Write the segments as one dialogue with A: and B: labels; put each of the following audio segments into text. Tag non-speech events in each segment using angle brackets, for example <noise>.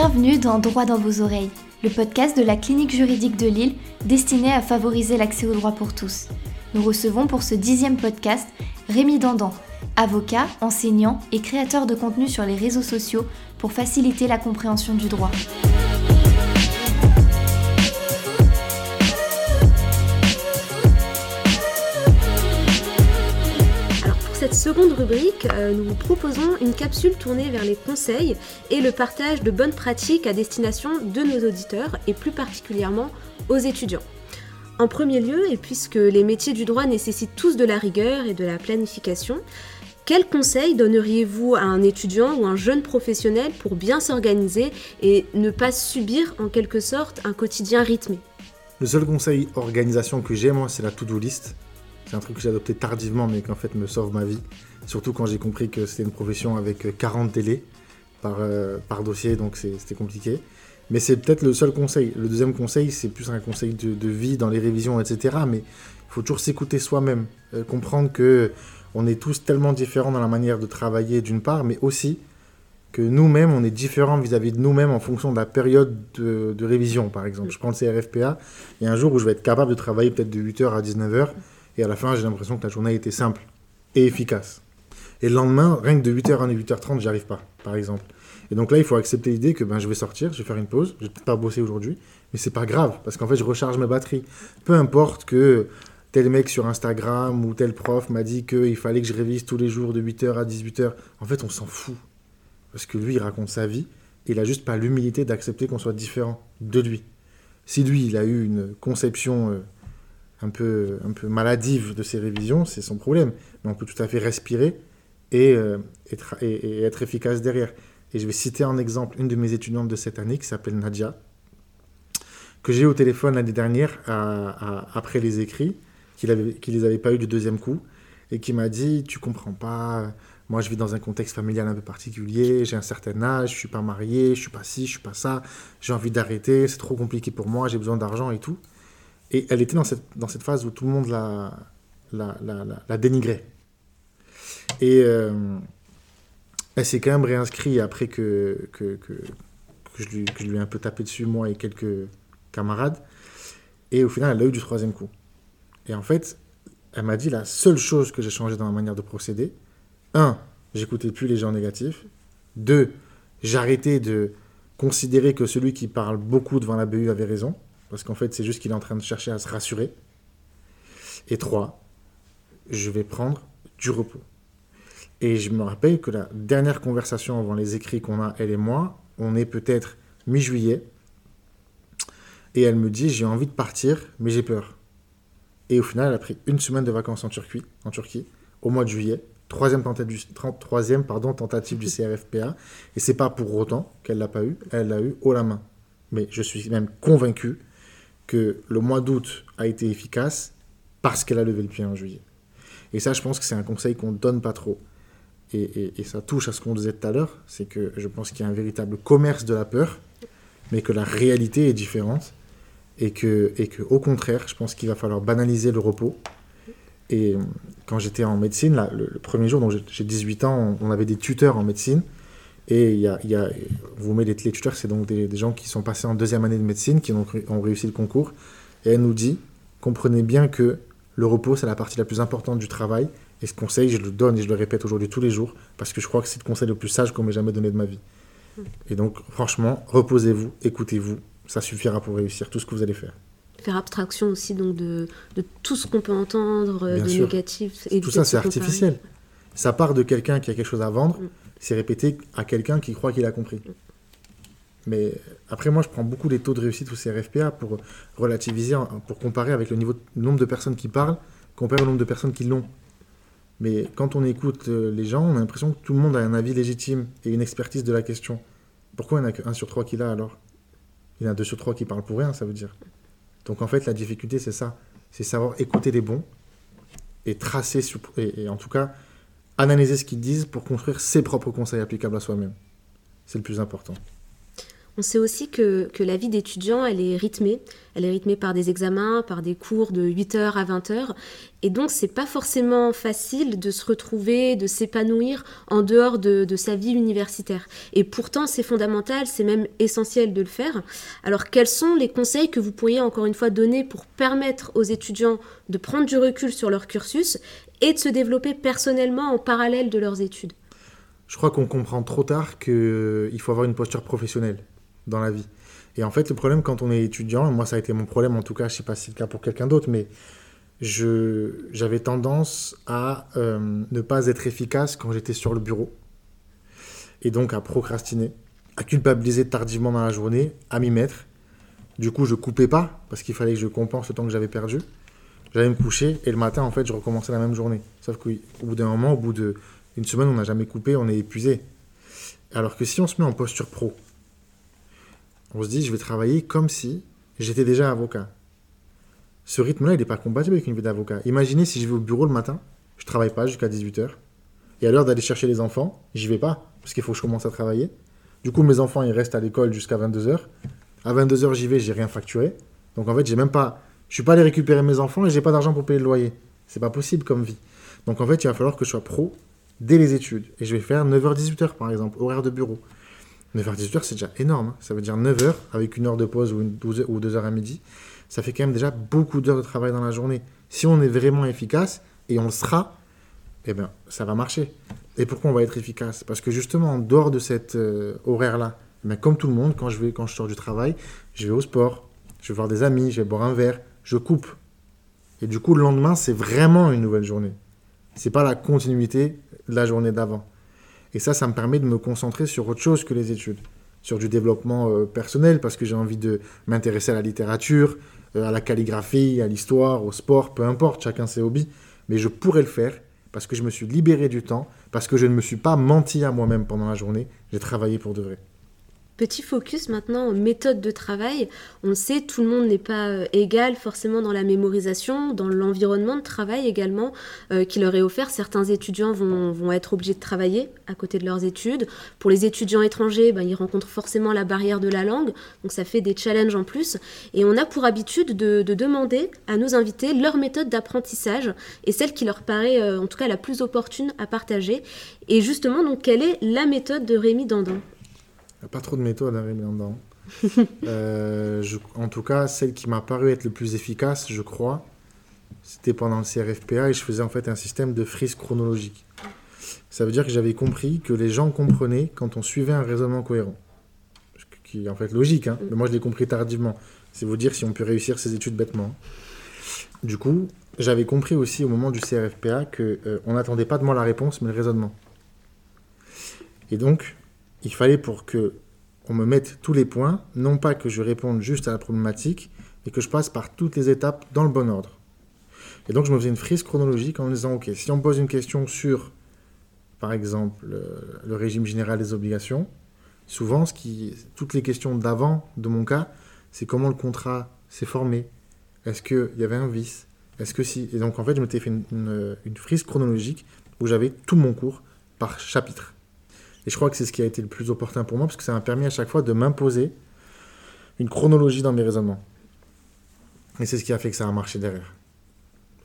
A: Bienvenue dans Droit dans vos oreilles, le podcast de la clinique juridique de Lille destiné à favoriser l'accès au droit pour tous. Nous recevons pour ce dixième podcast Rémi Dandan, avocat, enseignant et créateur de contenu sur les réseaux sociaux pour faciliter la compréhension du droit.
B: Seconde rubrique, euh, nous vous proposons une capsule tournée vers les conseils et le partage de bonnes pratiques à destination de nos auditeurs et plus particulièrement aux étudiants. En premier lieu, et puisque les métiers du droit nécessitent tous de la rigueur et de la planification, quels conseils donneriez-vous à un étudiant ou un jeune professionnel pour bien s'organiser et ne pas subir en quelque sorte un quotidien rythmé?
C: Le seul conseil organisation que j'ai, moi, c'est la to-do list. C'est un truc que j'ai adopté tardivement, mais qu'en fait me sauve ma vie. Surtout quand j'ai compris que c'était une profession avec 40 délais par, euh, par dossier, donc c'était compliqué. Mais c'est peut-être le seul conseil. Le deuxième conseil, c'est plus un conseil de, vie dans les révisions, etc. Mais il faut toujours s'écouter soi-même, euh, comprendre que on est tous tellement différents dans la manière de travailler d'une part, mais aussi que nous-mêmes, on est différents vis-à-vis de nous-mêmes en fonction de la période de, de révision, par exemple. Je prends le CRFPA, il y a un jour où je vais être capable de travailler peut-être de 8h à 19h, et à la fin, j'ai l'impression que la journée était simple et efficace. Et le lendemain, rien que de 8h à 8h30, j'arrive pas, par exemple. Et donc là, il faut accepter l'idée que ben, je vais sortir, je vais faire une pause, je vais peut-être pas bosser aujourd'hui, mais c'est pas grave, parce qu'en fait, je recharge mes batteries. Peu importe que tel mec sur Instagram ou tel prof m'a dit qu'il fallait que je révise tous les jours de 8h à 18h. En fait, on s'en fout. Parce que lui, il raconte sa vie, et il a juste pas l'humilité d'accepter qu'on soit différent de lui. Si lui, il a eu une conception... Un peu, un peu maladive de ses révisions, c'est son problème. Mais on peut tout à fait respirer et, euh, être, efficace derrière. Et je vais citer en exemple une de mes étudiantes de cette année qui s'appelle Nadia, que j'ai eu au téléphone l'année dernière après les écrits, qui ne les avait pas eu du deuxième coup, et qui m'a dit Tu comprends pas, moi je vis dans un contexte familial un peu particulier, j'ai un certain âge, je suis pas marié, je suis pas ci, je suis pas ça, j'ai envie d'arrêter, c'est trop compliqué pour moi, j'ai besoin d'argent et tout. Et elle était dans cette, dans cette phase où tout le monde la, la, la, la dénigrait. Et euh, elle s'est quand même réinscrite après que, que, que, que, je lui, ai un peu tapé dessus, moi et quelques camarades. Et au final, elle a eu du troisième coup. Et en fait, elle m'a dit la seule chose que j'ai changé dans ma manière de procéder, un, j'écoutais plus les gens négatifs. Deux, j'arrêtais de considérer que celui qui parle beaucoup devant la BU avait raison. Parce qu'en fait, c'est juste qu'il est en train de chercher à se rassurer. Et trois, je vais prendre du repos. Et je me rappelle que la dernière conversation avant les écrits qu'on a, elle et moi, on est peut-être mi-juillet. Et elle me dit, j'ai envie de partir, mais j'ai peur. Et au final, elle a pris une semaine de vacances en Turquie, en Turquie au mois de juillet. Troisième tentative du, CRFPA. Et c'est pas pour autant qu'elle l'a pas eu. Elle l'a eu haut la main. Mais je suis même convaincu que le mois d'août a été efficace parce qu'elle a levé le pied en juillet. Et ça, je pense que c'est un conseil qu'on ne donne pas trop. Et, ça touche à ce qu'on disait tout à l'heure, c'est que je pense qu'il y a un véritable commerce de la peur, mais que la réalité est différente. Et que, et que au contraire, je pense qu'il va falloir banaliser le repos. Et quand j'étais en médecine, le, premier jour, donc j'ai 18 ans, on avait des tuteurs en médecine. Et il y a, y a, vous mettez les, tuteurs, c'est donc des, gens qui sont passés en deuxième année de médecine, qui ont, ont réussi le concours. Et elle nous dit, comprenez bien que le repos, c'est la partie la plus importante du travail. Et ce conseil, je le donne et je le répète aujourd'hui tous les jours, parce que je crois que c'est le conseil le plus sage qu'on m'ait jamais donné de ma vie. Et donc, franchement, reposez-vous, écoutez-vous, ça suffira pour réussir tout ce que vous allez faire.
B: Faire abstraction aussi donc de, de tout ce qu'on peut entendre de négatif.
C: Et tout ça, c'est artificiel. Ça part de quelqu'un qui a quelque chose à vendre. Mm c'est répété à quelqu'un qui croit qu'il a compris. Mais après, moi, je prends beaucoup les taux de réussite au CRFPA pour relativiser, pour comparer avec le niveau nombre de personnes qui parlent, comparé au nombre de personnes qui l'ont. Mais quand on écoute euh, les gens, on a l'impression que tout le monde a un avis légitime et une expertise de la question. Pourquoi il n'y en a qu'un sur trois qui l'a alors? Il y en a deux sur trois qui parlent pour rien, ça veut dire. Donc en fait, la difficulté, c'est ça. C'est savoir écouter les bons et tracer, et en tout cas, analyser ce qu'ils disent pour construire ses propres conseils applicables à soi-même. C'est le plus important.
B: On sait aussi que, la vie d'étudiant, elle est rythmée. Elle est rythmée par des examens, par des cours de 8h à 20h. Et donc, c'est pas forcément facile de se retrouver, de s'épanouir en dehors de, de, sa vie universitaire. Et pourtant, c'est fondamental, c'est même essentiel de le faire. Alors, quels sont les conseils que vous pourriez encore une fois donner pour permettre aux étudiants de prendre du recul sur leur cursus et de se développer personnellement en parallèle de leurs études?
C: Je crois qu'on comprend trop tard qu'il faut avoir une posture professionnelle dans la vie. Et en fait, le problème quand on est étudiant, moi ça a été mon problème en tout cas, je sais pas si c'est le cas pour quelqu'un d'autre, mais j'avais tendance à euh, ne pas être efficace quand j'étais sur le bureau. Et donc à procrastiner, à culpabiliser tardivement dans la journée, à m'y mettre. Du coup, je coupais pas parce qu'il fallait que je compense le temps que j'avais perdu. J'allais me coucher et le matin, en fait, je recommençais la même journée. Sauf qu'au bout d'un moment, au bout d'une semaine, on n'a jamais coupé, on est épuisé. Alors que si on se met en posture pro, on se dit, je vais travailler comme si j'étais déjà avocat. Ce rythme-là, il n'est pas compatible avec une vie d'avocat. Imaginez si je vais au bureau le matin, je travaille pas jusqu'à 18h. Et à l'heure d'aller chercher les enfants, j'y vais pas, parce qu'il faut que je commence à travailler. Du coup, mes enfants, ils restent à l'école jusqu'à 22h. À 22h, j'y vais, j'ai rien facturé. Donc en fait, j'ai même pas. Je suis pas allé récupérer mes enfants et j'ai pas d'argent pour payer le loyer. C'est pas possible comme vie. Donc en fait, il va falloir que je sois pro dès les études. Et je vais faire 9h-18h par exemple, horaire de bureau. 9h-18h, c'est déjà énorme. Hein. Ça veut dire 9h avec une heure de pause ou, une 12 ou 2 heures à midi. Ça fait quand même déjà beaucoup d'heures de travail dans la journée. Si on est vraiment efficace, et on le sera, eh bien, ça va marcher. Et pourquoi on va être efficace? Parce que justement, en dehors de cet euh, horaire-là, mais comme tout le monde, quand je, vais, quand je sors du travail, je vais au sport, je vais voir des amis, je vais boire un verre, je coupe. Et du coup, le lendemain, c'est vraiment une nouvelle journée. C'est pas la continuité de la journée d'avant. Et ça, ça me permet de me concentrer sur autre chose que les études, sur du développement euh, personnel, parce que j'ai envie de m'intéresser à la littérature, euh, à la calligraphie, à l'histoire, au sport, peu importe, chacun ses hobbies. Mais je pourrais le faire parce que je me suis libéré du temps, parce que je ne me suis pas menti à moi-même pendant la journée, j'ai travaillé pour de vrai.
B: Petit focus maintenant en méthode de travail. On le sait, tout le monde n'est pas euh, égal forcément dans la mémorisation, dans l'environnement de travail également euh, qui leur est offert. Certains étudiants vont, être obligés de travailler à côté de leurs études. Pour les étudiants étrangers, ben, ils rencontrent forcément la barrière de la langue, donc ça fait des challenges en plus. Et on a pour habitude de, demander à nos invités leur méthode d'apprentissage et celle qui leur paraît euh, en tout cas la plus opportune à partager. Et justement, donc, quelle est la méthode de Rémi Dandan
C: il n'y a pas trop de méthodes à Rémi dedans. <laughs> euh, en tout cas, celle qui m'a paru être le plus efficace, je crois, c'était pendant le CRFPA et je faisais en fait un système de frise chronologique. Ça veut dire que j'avais compris que les gens comprenaient quand on suivait un raisonnement cohérent. Qui est en fait logique, hein, mais moi je l'ai compris tardivement. C'est vous dire si on peut réussir ses études bêtement. Du coup, j'avais compris aussi au moment du CRFPA qu'on euh, on n'attendait pas de moi la réponse, mais le raisonnement. Et donc, il fallait pour que on me mette tous les points, non pas que je réponde juste à la problématique, mais que je passe par toutes les étapes dans le bon ordre. Et donc je me faisais une frise chronologique en me disant, ok, si on pose une question sur, par exemple, le régime général des obligations, souvent, toutes les questions d'avant, de mon cas, c'est comment le contrat s'est formé, est-ce qu'il y avait un vice, est-ce que si... Et donc en fait, je m'étais fait une frise chronologique où j'avais tout mon cours par chapitre. Et je crois que c'est ce qui a été le plus opportun pour moi, parce que ça m'a permis à chaque fois de m'imposer une chronologie dans mes raisonnements. Et c'est ce qui a fait que ça a marché derrière.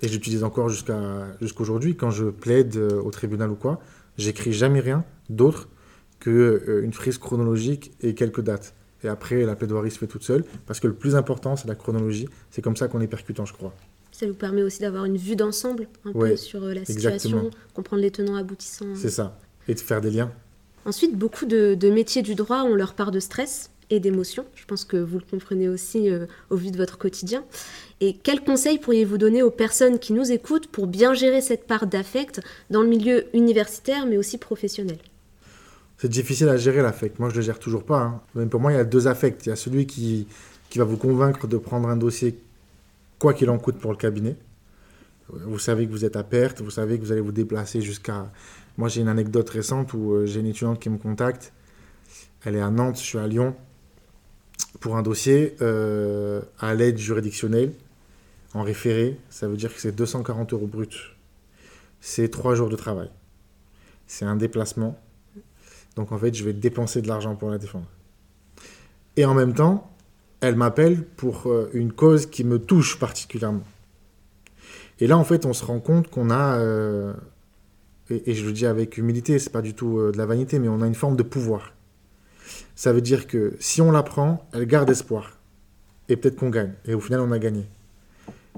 C: Et j'utilise encore jusqu'à jusqu'aujourd'hui, quand je plaide euh, au tribunal ou quoi, j'écris jamais rien d'autre qu'une euh, frise chronologique et quelques dates. Et après, la plaidoirie se fait toute seule, parce que le plus important, c'est la chronologie. C'est comme ça qu'on est percutant, je crois.
B: Ça vous permet aussi d'avoir une vue d'ensemble un peu sur euh, la situation, comprendre les tenants aboutissants.
C: C'est ça. Et de faire des liens.
B: Ensuite, beaucoup de, métiers du droit ont leur part de stress et d'émotion. Je pense que vous le comprenez aussi euh, au vu de votre quotidien. Et quels conseils pourriez-vous donner aux personnes qui nous écoutent pour bien gérer cette part d'affect dans le milieu universitaire mais aussi professionnel?
C: C'est difficile à gérer l'affect. Moi, je ne le gère toujours pas. Hein. Même pour moi, il y a deux affects. Il y a celui qui, qui va vous convaincre de prendre un dossier quoi qu'il en coûte pour le cabinet. Vous savez que vous êtes à perte, vous savez que vous allez vous déplacer jusqu'à moi, j'ai une anecdote récente où euh, j'ai une étudiante qui me contacte. Elle est à Nantes, je suis à Lyon, pour un dossier euh, à l'aide juridictionnelle en référé. Ça veut dire que c'est 240 euros brut. C'est trois jours de travail. C'est un déplacement. Donc en fait, je vais dépenser de l'argent pour la défendre. Et en même temps, elle m'appelle pour euh, une cause qui me touche particulièrement. Et là, en fait, on se rend compte qu'on a, et, je le dis avec humilité, c'est pas du tout euh, de la vanité, mais on a une forme de pouvoir. Ça veut dire que si on la prend, elle garde espoir. Et peut-être qu'on gagne. Et au final, on a gagné.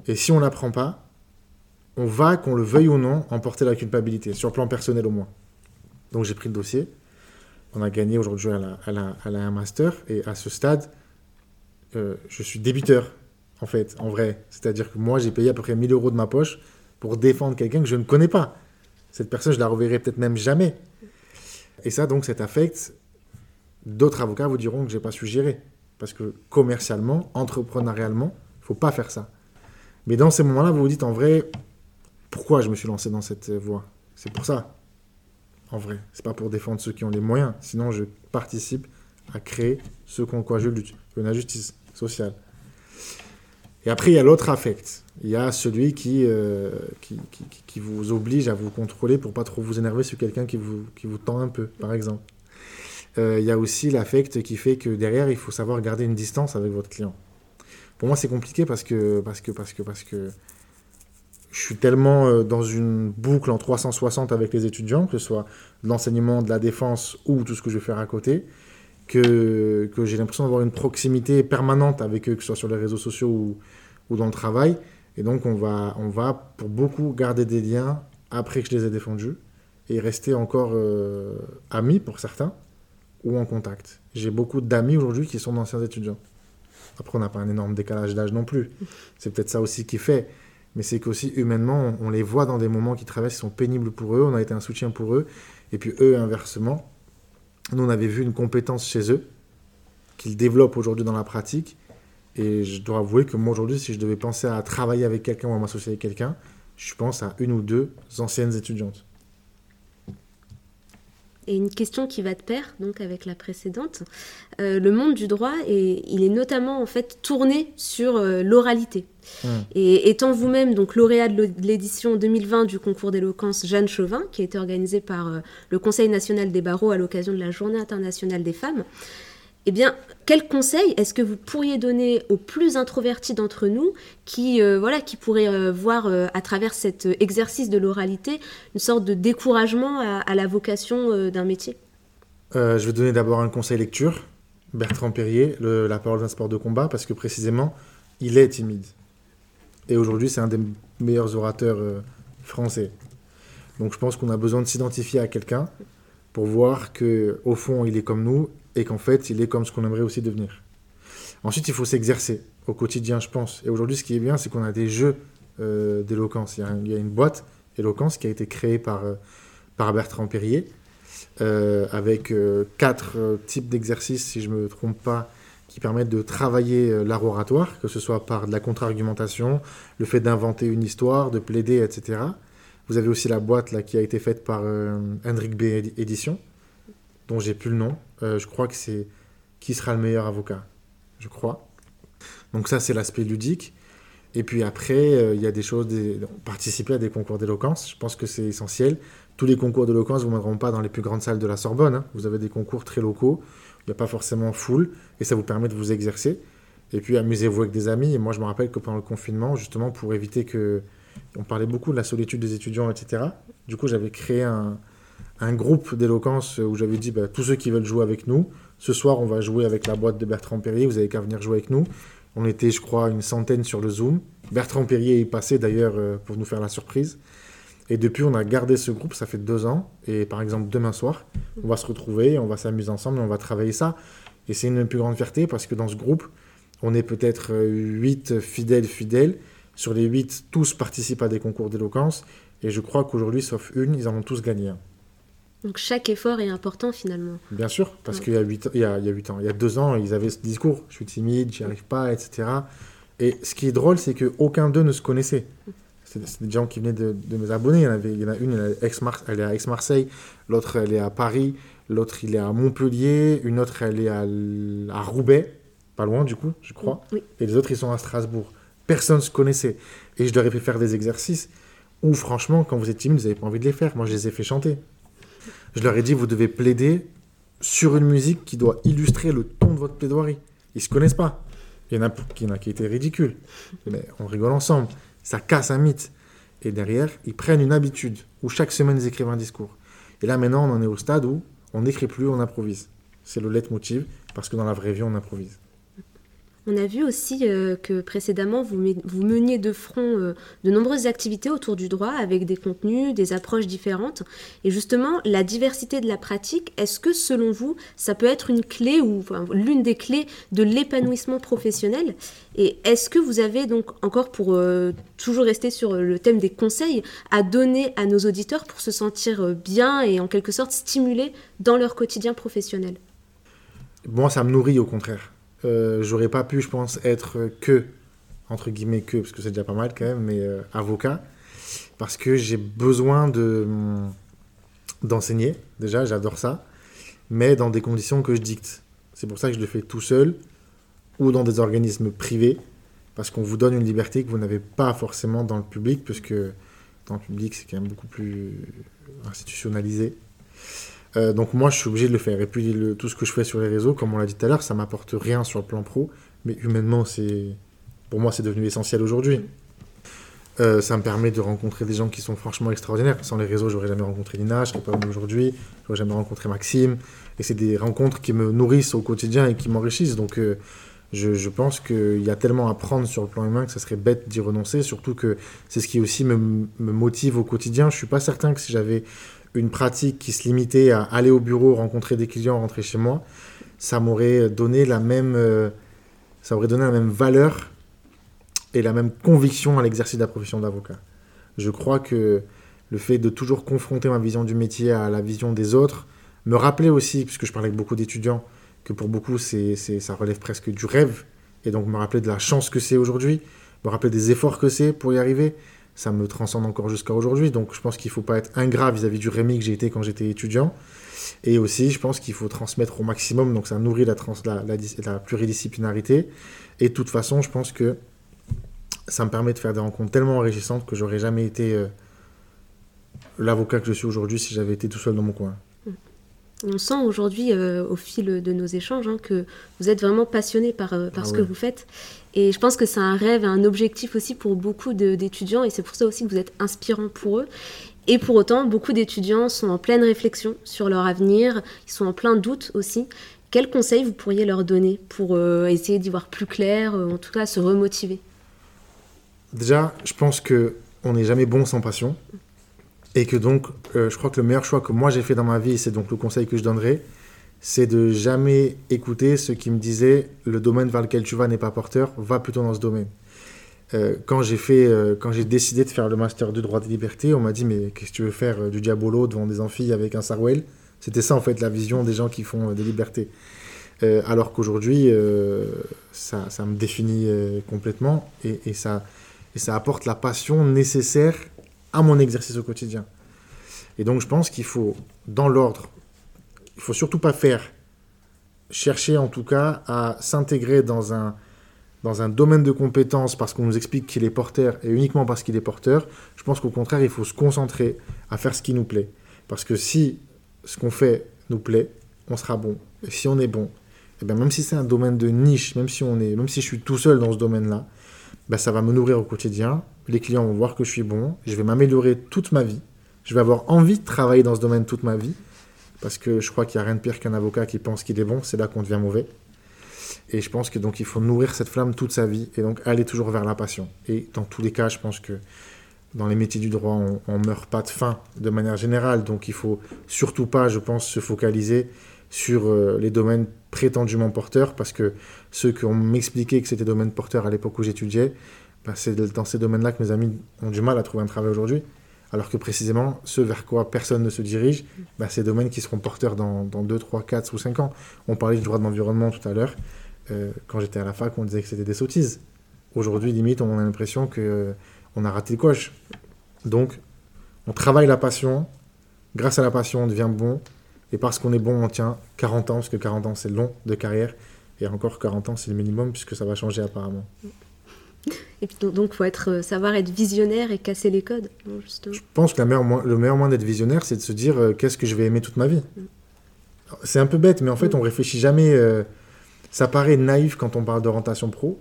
C: Et si on la prend pas, on va, qu'on le veuille ou non, emporter la culpabilité, sur le plan personnel au moins. Donc j'ai pris le dossier. On a gagné aujourd'hui, elle, a, un master. Et à ce stade, euh, je suis débiteur, en fait, en vrai. C'est-à-dire que moi, j'ai payé à peu près 1000 euros de ma poche pour défendre quelqu'un que je ne connais pas. Cette personne, je la reverrai peut-être même jamais. Et ça, donc, cet affect, d'autres avocats vous diront que je n'ai pas su gérer. Parce que commercialement, entrepreneurialement, il ne faut pas faire ça. Mais dans ces moments-là, vous vous dites en vrai, pourquoi je me suis lancé dans cette voie? C'est pour ça. En vrai, c'est pas pour défendre ceux qui ont les moyens. Sinon, je participe à créer ce quoi je lutte, une injustice sociale. Et après, il y a l'autre affect. Il y a celui qui, euh, qui, qui, vous oblige à vous contrôler pour pas trop vous énerver sur quelqu'un qui vous, qui vous tend un peu, par exemple. Euh, il y a aussi l'affect qui fait que derrière, il faut savoir garder une distance avec votre client. Pour moi, c'est compliqué parce que, parce que, parce que, parce que je suis tellement euh, dans une boucle en 360 avec les étudiants, que ce soit l'enseignement, de la défense ou tout ce que je vais faire à côté, que, j'ai l'impression d'avoir une proximité permanente avec eux, que ce soit sur les réseaux sociaux ou, dans le travail. Et donc, on va, on va, pour beaucoup, garder des liens après que je les ai défendus et rester encore euh, amis pour certains ou en contact. J'ai beaucoup d'amis aujourd'hui qui sont d'anciens étudiants. Après, on n'a pas un énorme décalage d'âge non plus. C'est peut-être ça aussi qui fait. Mais c'est qu'aussi, humainement, on, les voit dans des moments qui traversent, qui sont pénibles pour eux. On a été un soutien pour eux. Et puis, eux, inversement, nous, on avait vu une compétence chez eux qu'ils développent aujourd'hui dans la pratique. Et je dois avouer que moi, aujourd'hui, si je devais penser à travailler avec quelqu'un ou à m'associer avec quelqu'un, je pense à une ou deux anciennes étudiantes.
B: Et une question qui va de pair donc avec la précédente. Euh, le monde du droit, est, il est notamment en fait tourné sur euh, l'oralité. Mmh. Et étant vous-même donc lauréat de l'édition 2020 du concours d'éloquence Jeanne Chauvin, qui a été organisé par euh, le Conseil national des barreaux à l'occasion de la Journée internationale des femmes, eh bien, quel conseil est-ce que vous pourriez donner aux plus introvertis d'entre nous qui, euh, voilà, qui pourraient euh, voir euh, à travers cet exercice de l'oralité une sorte de découragement à, la vocation d'un métier?
C: Je vais donner d'abord un conseil lecture. Bertrand Perrier, La parole d'un sport de combat, parce que précisément, il est timide. Et aujourd'hui, c'est un des meilleurs orateurs français. Donc je pense qu'on a besoin de s'identifier à quelqu'un pour voir que au fond, il est comme nous et qu'en fait, il est comme ce qu'on aimerait aussi devenir. Ensuite, il faut s'exercer au quotidien, je pense. Et aujourd'hui, ce qui est bien, c'est qu'on a des jeux euh, d'éloquence. Il, y a une boîte éloquence qui a été créée par, euh, par Bertrand Perrier, euh, avec quatre types d'exercices, si je ne me trompe pas, qui permettent de travailler l'art oratoire, que ce soit par de la contre-argumentation, le fait d'inventer une histoire, de plaider, etc. Vous avez aussi la boîte là, qui a été faite par Hendrik B. Édition, dont j'ai plus le nom. Euh, je crois que c'est qui sera le meilleur avocat. Je crois. Donc ça, c'est l'aspect ludique. Et puis après, euh, il y a des choses, des... participer à des concours d'éloquence, je pense que c'est essentiel. Tous les concours d'éloquence, vous ne mèneront pas dans les plus grandes salles de la Sorbonne. Hein. Vous avez des concours très locaux, il n'y a pas forcément full, et ça vous permet de vous exercer. Et puis amusez-vous avec des amis. Et moi, je me rappelle que pendant le confinement, justement, pour éviter que... On parlait beaucoup de la solitude des étudiants, etc. Du coup, j'avais créé un, un groupe d'éloquence où j'avais dit bah, tous ceux qui veulent jouer avec nous, ce soir on va jouer avec la boîte de Bertrand Perrier, vous avez qu'à venir jouer avec nous. On était, je crois, une centaine sur le Zoom. Bertrand Perrier est passé d'ailleurs euh, pour nous faire la surprise. Et depuis, on a gardé ce groupe, ça fait deux ans. Et par exemple, demain soir, on va se retrouver, on va s'amuser ensemble, on va travailler ça. Et c'est une plus grande fierté parce que dans ce groupe, on est peut-être euh, huit fidèles fidèles. Sur les huit, tous participent à des concours d'éloquence. Et je crois qu'aujourd'hui, sauf une, ils en ont tous gagné
B: donc chaque effort est important finalement.
C: Bien sûr, parce qu'il y a 8 il y a, il y a 8 ans, il y a 2 ans, ils avaient ce discours, je suis timide, j'y arrive pas, etc. Et ce qui est drôle, c'est qu'aucun d'eux ne se connaissait. C'est des gens qui venaient de, de mes abonnés. Il y, en avait, il y en a une, elle est, elle est à Aix-Marseille, l'autre, elle est à Paris, l'autre, il est à Montpellier, une autre, elle est à, à, Roubaix, pas loin du coup, je crois. Et les autres, ils sont à Strasbourg. Personne ne se connaissait. Et je leur ai fait faire des exercices où, franchement, quand vous êtes timide, vous n'avez pas envie de les faire. Moi, je les ai fait chanter. Je leur ai dit, vous devez plaider sur une musique qui doit illustrer le ton de votre plaidoirie. Ils se connaissent pas. Il y en a qui, qui étaient ridicules. Mais on rigole ensemble. Ça casse un mythe. Et derrière, ils prennent une habitude où chaque semaine ils écrivent un discours. Et là maintenant, on en est au stade où on n'écrit plus, on improvise. C'est le leitmotiv, parce que dans la vraie vie, on improvise.
B: On a vu aussi euh, que précédemment, vous, meniez de front euh, de nombreuses activités autour du droit avec des contenus, des approches différentes. Et justement, la diversité de la pratique, est-ce que selon vous, ça peut être une clé ou l'une des clés de l'épanouissement professionnel? Et est-ce que vous avez donc encore, pour euh, toujours rester sur le thème des conseils, à donner à nos auditeurs pour se sentir bien et en quelque sorte stimulés dans leur quotidien professionnel?
C: Moi, ça me nourrit au contraire euh, j'aurais pas pu, je pense, être que, entre guillemets, que, parce que c'est déjà pas mal quand même, mais euh, avocat, parce que j'ai besoin de d'enseigner, déjà, j'adore ça, mais dans des conditions que je dicte. C'est pour ça que je le fais tout seul ou dans des organismes privés, parce qu'on vous donne une liberté que vous n'avez pas forcément dans le public, puisque dans le public, c'est quand même beaucoup plus institutionnalisé. Euh, donc moi, je suis obligé de le faire. Et puis tout ce que je fais sur les réseaux, comme on l'a dit tout à l'heure, ça m'apporte rien sur le plan pro, mais humainement, c'est pour moi, c'est devenu essentiel aujourd'hui. Euh, ça me permet de rencontrer des gens qui sont franchement extraordinaires. Sans les réseaux, j'aurais jamais rencontré Lina, je serais pas aujourd'hui, j'aurais jamais rencontré Maxime. Et c'est des rencontres qui me nourrissent au quotidien et qui m'enrichissent. Donc euh, je, pense qu'il y a tellement à prendre sur le plan humain que ça serait bête d'y renoncer. Surtout que c'est ce qui aussi me, me, motive au quotidien. Je suis pas certain que si j'avais une pratique qui se limitait à aller au bureau, rencontrer des clients, rentrer chez moi, ça m'aurait donné la même, euh, ça aurait donné la même valeur et la même conviction à l'exercice de la profession d'avocat. Je crois que le fait de toujours confronter ma vision du métier à la vision des autres, me rappeler aussi, puisque je parlais avec beaucoup d'étudiants, que pour beaucoup, c'est, ça relève presque du rêve, et donc me rappeler de la chance que c'est aujourd'hui, me rappeler des efforts que c'est pour y arriver, ça me transcende encore jusqu'à aujourd'hui. Donc je pense qu'il ne faut pas être ingrat vis-à-vis du Rémi que j'ai été quand j'étais étudiant. Et aussi, je pense qu'il faut transmettre au maximum, donc ça nourrit la, la, la, pluridisciplinarité. Et de toute façon, je pense que ça me permet de faire des rencontres tellement enrichissantes que j'aurais jamais été euh, l'avocat que je suis aujourd'hui si j'avais été tout seul dans mon coin.
B: On sent aujourd'hui, euh, au fil de nos échanges, hein, que vous êtes vraiment passionné par, euh, par ah ce que vous faites. Et je pense que c'est un rêve, un objectif aussi pour beaucoup d'étudiants, et c'est pour ça aussi que vous êtes inspirant pour eux. Et pour autant, beaucoup d'étudiants sont en pleine réflexion sur leur avenir, ils sont en plein doute aussi. Quels conseils vous pourriez leur donner pour euh, essayer d'y voir plus clair, en tout cas se remotiver?
C: Déjà, je pense que on n'est jamais bon sans passion. Et que donc, euh, je crois que le meilleur choix que moi j'ai fait dans ma vie, c'est donc le conseil que je donnerais, c'est de jamais écouter ceux qui me disaient le domaine vers lequel tu vas n'est pas porteur, va plutôt dans ce domaine. Euh, quand j'ai fait, euh, quand j'ai décidé de faire le master du droit des libertés, on m'a dit mais qu'est-ce que tu veux faire du diabolo devant des amphis avec un sarwell? C'était ça en fait la vision des gens qui font des libertés. alors qu'aujourd'hui, ça, ça, me définit complètement et, et, ça, et ça apporte la passion nécessaire à mon exercice au quotidien. Et donc je pense qu'il faut, dans l'ordre, il faut surtout pas faire, chercher en tout cas à s'intégrer dans un, dans un domaine de compétences parce qu'on nous explique qu'il est porteur et uniquement parce qu'il est porteur. Je pense qu'au contraire, il faut se concentrer à faire ce qui nous plaît. Parce que si ce qu'on fait nous plaît, on sera bon. Et si on est bon, et eh bien même si c'est un domaine de niche, même si, on est, même si je suis tout seul dans ce domaine-là, ben ça va me nourrir au quotidien les clients vont voir que je suis bon, je vais m'améliorer toute ma vie, je vais avoir envie de travailler dans ce domaine toute ma vie, parce que je crois qu'il n'y a rien de pire qu'un avocat qui pense qu'il est bon, c'est là qu'on devient mauvais. Et je pense que donc il faut nourrir cette flamme toute sa vie et donc aller toujours vers la passion. Et dans tous les cas, je pense que dans les métiers du droit, on, ne meurt pas de faim de manière générale, donc il faut surtout pas, je pense, se focaliser sur euh, les domaines prétendument porteurs, parce que ceux qui ont m'expliqué que c'était domaine porteur à l'époque où j'étudiais, bah, c'est dans ces domaines-là que mes amis ont du mal à trouver un travail aujourd'hui. Alors que précisément, ce vers quoi personne ne se dirige, bah, c'est des domaines qui seront porteurs dans, dans 2, 3, 4 ou 5 ans. On parlait du droit de l'environnement tout à l'heure. Euh, quand j'étais à la fac, on disait que c'était des sottises. Aujourd'hui, limite, on a l'impression qu'on euh, a raté le coche. Donc, on travaille la passion. Grâce à la passion, on devient bon. Et parce qu'on est bon, on tient 40 ans, parce que 40 ans, c'est long de carrière. Et encore 40 ans, c'est le minimum, puisque ça va changer apparemment.
B: Et puis, donc, il faut être, euh, savoir être visionnaire et casser les codes.
C: Je pense que le meilleur moyen d'être visionnaire, c'est de se dire euh, qu'est-ce que je vais aimer toute ma vie. Mm. C'est un peu bête, mais en fait, on réfléchit jamais. euh, ça paraît naïf quand on parle d'orientation pro,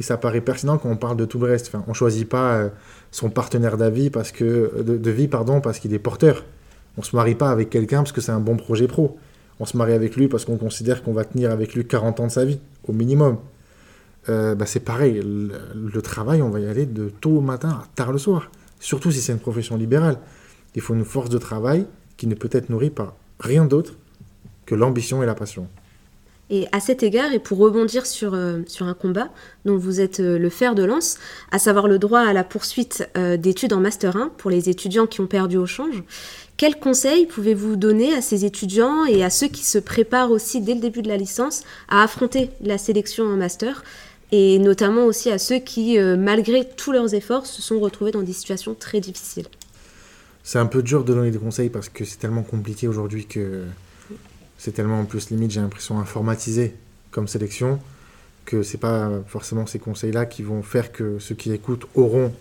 C: et ça paraît pertinent quand on parle de tout le reste. Enfin, on choisit pas euh, son partenaire d'avis parce que de, de vie, pardon, parce qu'il est porteur. On se marie pas avec quelqu'un parce que c'est un bon projet pro. On se marie avec lui parce qu'on considère qu'on va tenir avec lui 40 ans de sa vie, au minimum. Euh, bah, c'est pareil, le, travail, on va y aller de tôt au matin à tard le soir. Surtout si c'est une profession libérale. Il faut une force de travail qui ne peut être nourrie par rien d'autre que l'ambition et la passion.
B: Et à cet égard, et pour rebondir sur, euh, sur un combat dont vous êtes euh, le fer de lance, à savoir le droit à la poursuite d'études en Master 1 pour les étudiants qui ont perdu au change, quels conseils pouvez-vous donner à ces étudiants et à ceux qui se préparent aussi dès le début de la licence à affronter la sélection en Master et notamment aussi à ceux qui, euh, malgré tous leurs efforts, se sont retrouvés dans des situations très difficiles
C: C'est un peu dur de donner des conseils parce que c'est tellement compliqué aujourd'hui que c'est tellement en plus limite, j'ai l'impression, informatisé comme sélection que c'est pas forcément ces conseils-là qui vont faire que ceux qui écoutent auront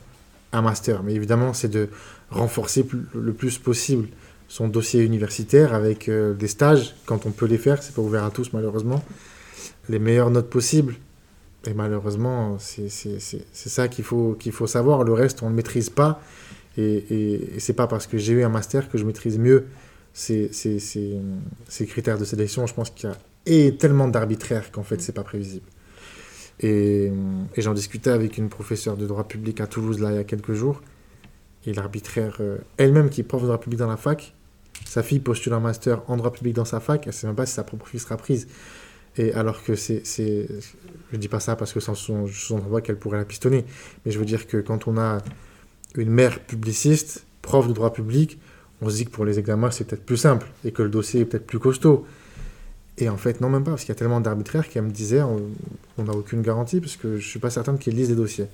C: un master. Mais évidemment, c'est de renforcer le plus possible son dossier universitaire avec euh, des stages quand on peut les faire. C'est pas ouvert à tous malheureusement. Les meilleures notes possibles. Et malheureusement, c'est ça qu'il faut, qu'il faut savoir. Le reste, on ne le maîtrise pas. Et, et, et c'est pas parce que j'ai eu un master que je maîtrise mieux ces, ces, ces, ces critères de sélection. Je pense qu'il y a et tellement d'arbitraire qu'en fait, c'est pas prévisible. Et, et j'en discutais avec une professeure de droit public à Toulouse là il y a quelques jours. Et l'arbitraire, euh, elle-même qui est prof de droit public dans la fac, sa fille postule un master en droit public dans sa fac, elle sait même pas si sa propre fille sera prise. Et alors que c'est, je dis pas ça parce que sans son, son droit qu'elle pourrait la pistonner, mais je veux dire que quand on a une mère publiciste, prof de droit public, on se dit que pour les examens c'est peut-être plus simple et que le dossier est peut-être plus costaud. Et en fait, non, même pas, parce qu'il y a tellement d'arbitraires qu'elle me disait on n'a aucune garantie parce que je suis pas certain qu'ils lisent les dossiers.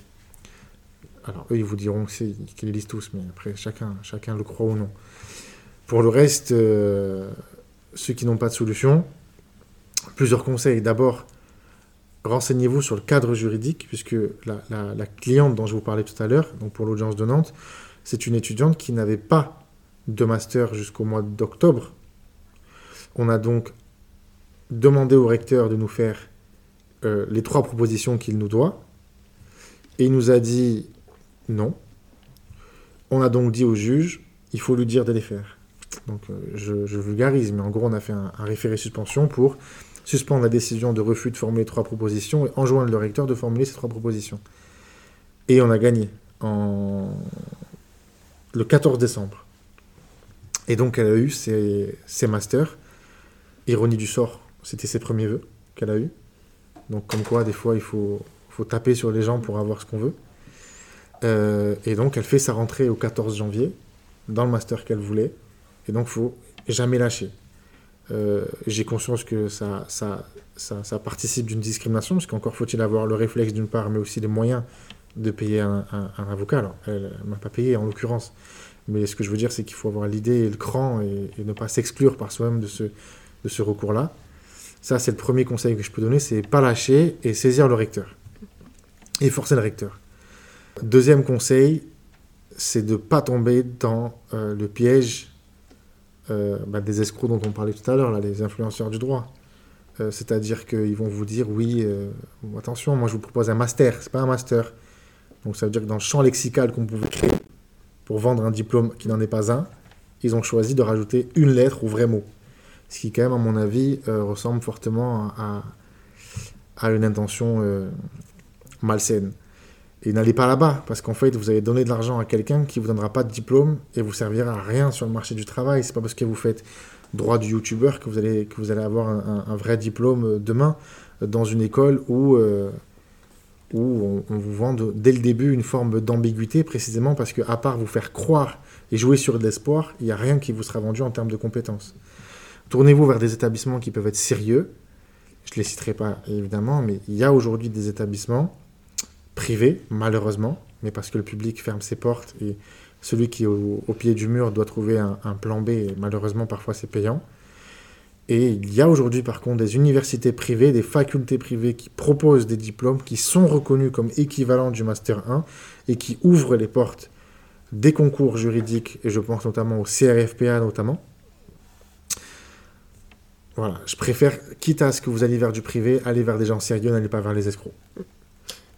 C: Alors eux, ils vous diront qu'ils les lisent tous, mais après, chacun, chacun le croit ou non. Pour le reste, euh, ceux qui n'ont pas de solution, plusieurs conseils. D'abord, renseignez-vous sur le cadre juridique, puisque la, cliente dont je vous parlais tout à l'heure, donc pour l'audience de Nantes, c'est une étudiante qui n'avait pas de master jusqu'au mois d'octobre. On a donc demandé au recteur de nous faire euh, les trois propositions qu'il nous doit, et il nous a dit non. On a donc dit au juge, il faut lui dire de les faire. Donc euh, je, vulgarise, mais en gros on a fait un référé suspension pour suspendre la décision de refus de formuler trois propositions et enjoindre le recteur de formuler ces trois propositions. Et on a gagné le 14 décembre. Et donc elle a eu ses, ses masters. Ironie du sort, c'était ses premiers vœux qu'elle a eu. Donc comme quoi, des fois, il faut, faut taper sur les gens pour avoir ce qu'on veut. Euh, et donc elle fait sa rentrée au 14 janvier, dans le master qu'elle voulait. Et donc faut jamais lâcher. Euh, J'ai conscience que ça, ça, ça, participe d'une discrimination, parce qu'encore faut-il avoir le réflexe d'une part, mais aussi les moyens de payer un, avocat. Elle ne m'a pas payé en l'occurrence. Mais ce que je veux dire, c'est qu'il faut avoir l'idée et le cran et, ne pas s'exclure par soi-même de ce, de ce recours-là. Ça, c'est le premier conseil que je peux donner, c'est pas lâcher et saisir le recteur. Et forcer le recteur. Deuxième conseil, c'est de ne pas tomber dans euh, le piège euh, bah, des escrocs dont on parlait tout à l'heure, les influenceurs du droit. Euh, C'est-à-dire qu'ils vont vous dire, oui, euh, attention, moi je vous propose un master, c'est pas un master. Donc ça veut dire que dans le champ lexical qu'on pouvait créer pour vendre un diplôme qui n'en est pas un, ils ont choisi de rajouter une lettre ou vrai mot. Ce qui, quand même, à mon avis, ressemble fortement à, à une intention malsaine. Et n'allez pas là-bas, parce qu'en fait, vous allez donner de l'argent à quelqu'un qui ne vous donnera pas de diplôme et vous servira à rien sur le marché du travail. C'est pas parce que vous faites droit du youtubeur que vous allez, que vous allez avoir un, vrai diplôme euh, demain euh, dans une école où, euh, où on, vous vend dès le début une forme d'ambiguïté, précisément parce que, à part vous faire croire et jouer sur de l'espoir, il n'y a rien qui vous sera vendu en termes de compétences. Tournez-vous vers des établissements qui peuvent être sérieux. Je ne les citerai pas, évidemment, mais il y a aujourd'hui des établissements privés, malheureusement, mais parce que le public ferme ses portes et celui qui est au, pied du mur doit trouver un, plan B, malheureusement, parfois, c'est payant. Et il y a aujourd'hui, par contre, des universités privées, des facultés privées qui proposent des diplômes qui sont reconnus comme équivalents du Master 1 et qui ouvrent les portes des concours juridiques, et je pense notamment au CRFPA notamment. Voilà, je préfère, quitte à ce que vous alliez vers du privé, aller vers des gens sérieux, n'allez pas vers les escrocs.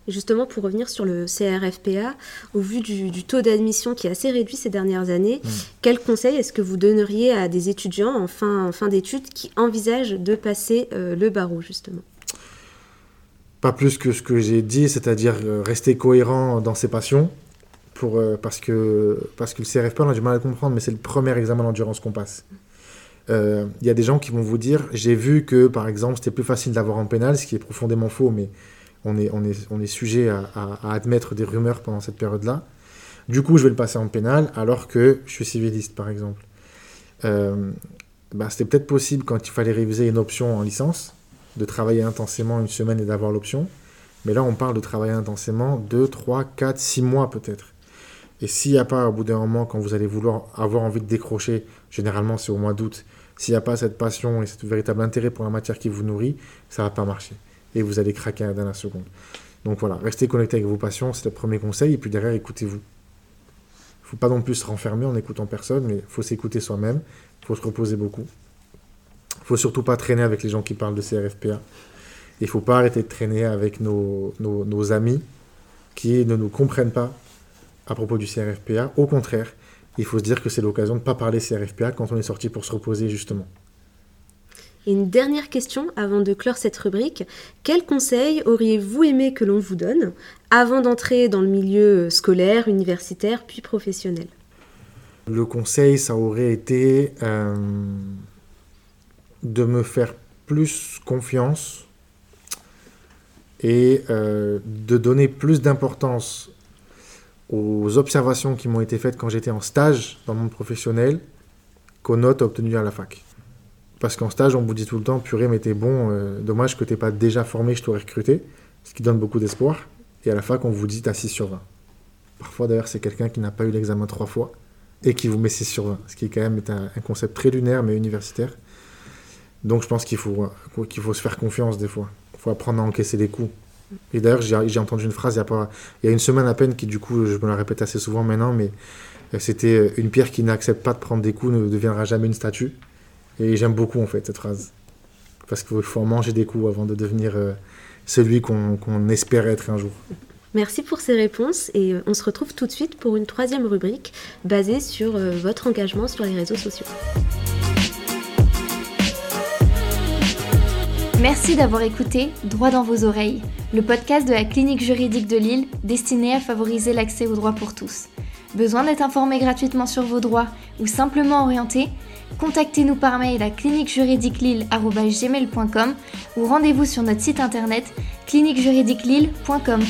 B: Justement, pour revenir sur le CRFPA, au vu du, taux d'admission qui est assez réduit ces dernières années, mm. quel conseil est-ce que vous donneriez à des étudiants en fin, d'études qui envisagent de passer euh, le barreau, justement?
C: Pas plus que ce que j'ai dit, c'est-à-dire euh, rester cohérent dans ses passions, pour, euh, parce, que, parce que le CRFPA, on a du mal à comprendre, mais c'est le premier examen d'endurance qu'on passe. Il y a des gens qui vont vous dire, j'ai vu que, par exemple, c'était plus facile d'avoir en pénal, ce qui est profondément faux, mais on est, sujet à, admettre des rumeurs pendant cette période-là. Du coup, je vais le passer en pénal alors que je suis civiliste, par exemple. Euh, bah, C'était peut-être possible quand il fallait réviser une option en licence, de travailler intensément une semaine et d'avoir l'option. Mais là, on parle de travailler intensément 2, 3, 4, 6 mois peut-être. Et s'il n'y a pas, au bout d'un moment, quand vous allez vouloir avoir envie de décrocher, généralement c'est au mois d'août, s'il n'y a pas cette passion et ce véritable intérêt pour la matière qui vous nourrit, ça ne va pas marcher et vous allez craquer dans la seconde. Donc voilà, restez connecté avec vos passions, c'est le premier conseil, et puis derrière, écoutez-vous. Il ne faut pas non plus se renfermer en écoutant personne, mais il faut s'écouter soi-même, il faut se reposer beaucoup. Il ne faut surtout pas traîner avec les gens qui parlent de CRFPA. Il ne faut pas arrêter de traîner avec nos, nos, nos amis qui ne nous comprennent pas à propos du CRFPA. Au contraire, il faut se dire que c'est l'occasion de ne pas parler CRFPA quand on est sorti pour se reposer justement.
B: Et une dernière question avant de clore cette rubrique. Quels conseils auriez-vous aimé que l'on vous donne avant d'entrer dans le milieu scolaire, universitaire, puis professionnel?
C: Le conseil, ça aurait été euh, de me faire plus confiance et euh, de donner plus d'importance aux observations qui m'ont été faites quand j'étais en stage dans le monde professionnel qu'aux notes obtenues à la fac. Parce qu'en stage, on vous dit tout le temps, purée, mais t'es bon, euh, dommage que t'es pas déjà formé, je t'aurais recruté. Ce qui donne beaucoup d'espoir. Et à la fac, on vous dit t'as 6 sur 20. Parfois, d'ailleurs, c'est quelqu'un qui n'a pas eu l'examen trois fois et qui vous met 6 sur 20. Ce qui, est quand même, un, concept très lunaire, mais universitaire. Donc, je pense qu'il faut, qu'il faut se faire confiance des fois. Il faut apprendre à encaisser les coups. Et d'ailleurs, j'ai entendu une phrase il y, a il y a une semaine à peine qui, du coup, je me la répète assez souvent maintenant, mais euh, c'était euh, une pierre qui n'accepte pas de prendre des coups ne deviendra jamais une statue. Et j'aime beaucoup en fait cette phrase. Parce qu'il faut en manger des coups avant de devenir euh, celui qu'on espère être un jour.
B: Merci pour ces réponses et euh, on se retrouve tout de suite pour une troisième rubrique basée sur euh, votre engagement sur les réseaux sociaux.
A: Merci d'avoir écouté Droit dans vos oreilles, le podcast de la clinique juridique de Lille destiné à favoriser l'accès aux droits pour tous. Besoin d'être informé gratuitement sur vos droits ou simplement orienté Contactez-nous par mail à cliniquejuridiquelille.com ou rendez-vous sur notre site internet cliniquejuridiquelille.com.